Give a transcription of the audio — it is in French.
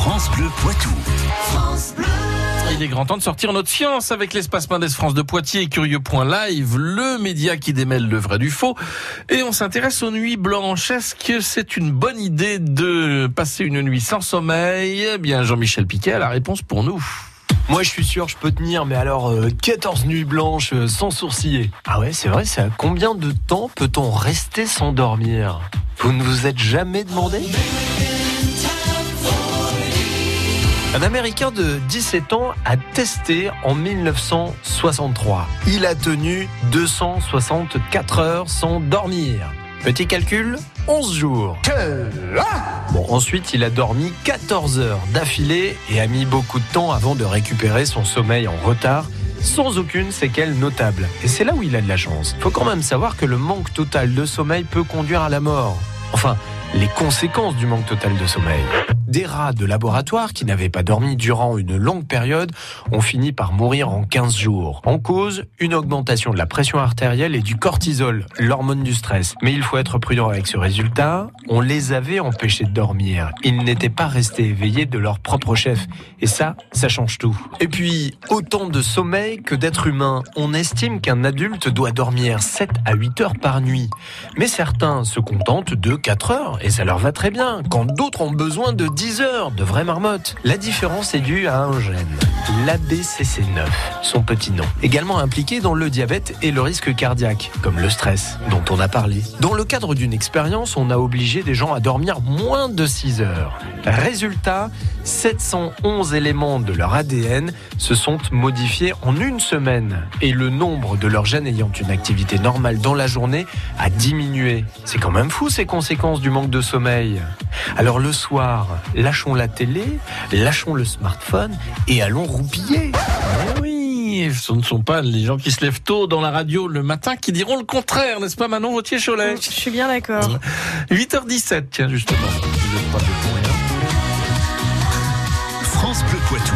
France Bleu Poitou. Il est grand temps de sortir notre science avec l'espace Mendes France de Poitiers et Curieux.live, le média qui démêle le vrai du faux. Et on s'intéresse aux nuits blanches. Est-ce que c'est une bonne idée de passer une nuit sans sommeil? Eh bien, Jean-Michel Piquet a la réponse pour nous. Moi, je suis sûr, je peux tenir, mais alors, euh, 14 nuits blanches euh, sans sourciller. Ah ouais, c'est vrai, c'est à combien de temps peut-on rester sans dormir? Vous ne vous êtes jamais demandé? Un Américain de 17 ans a testé en 1963. Il a tenu 264 heures sans dormir. Petit calcul, 11 jours. Bon, ensuite, il a dormi 14 heures d'affilée et a mis beaucoup de temps avant de récupérer son sommeil en retard sans aucune séquelle notable. Et c'est là où il a de la chance. Faut quand même savoir que le manque total de sommeil peut conduire à la mort. Enfin, les conséquences du manque total de sommeil. Des rats de laboratoire qui n'avaient pas dormi durant une longue période ont fini par mourir en 15 jours. En cause, une augmentation de la pression artérielle et du cortisol, l'hormone du stress. Mais il faut être prudent avec ce résultat. On les avait empêchés de dormir. Ils n'étaient pas restés éveillés de leur propre chef. Et ça, ça change tout. Et puis, autant de sommeil que d'êtres humains. On estime qu'un adulte doit dormir 7 à 8 heures par nuit. Mais certains se contentent de 4 heures et ça leur va très bien, quand d'autres ont besoin de 10 heures de vraie marmotte. La différence est due à un gène, l'ABCC9, son petit nom. Également impliqué dans le diabète et le risque cardiaque, comme le stress, dont on a parlé. Dans le cadre d'une expérience, on a obligé des gens à dormir moins de 6 heures. Résultat, 711 éléments de leur ADN se sont modifiés en une semaine et le nombre de leurs gènes ayant une activité normale dans la journée a diminué. C'est quand même fou ces conséquences du manque de sommeil. Alors le soir, lâchons la télé, lâchons le smartphone et allons roupiller. Eh oui, ce ne sont pas les gens qui se lèvent tôt dans la radio le matin qui diront le contraire, n'est-ce pas Manon Vautier-Cholet Je suis bien d'accord. 8h17, tiens justement. France Bleu Poitou.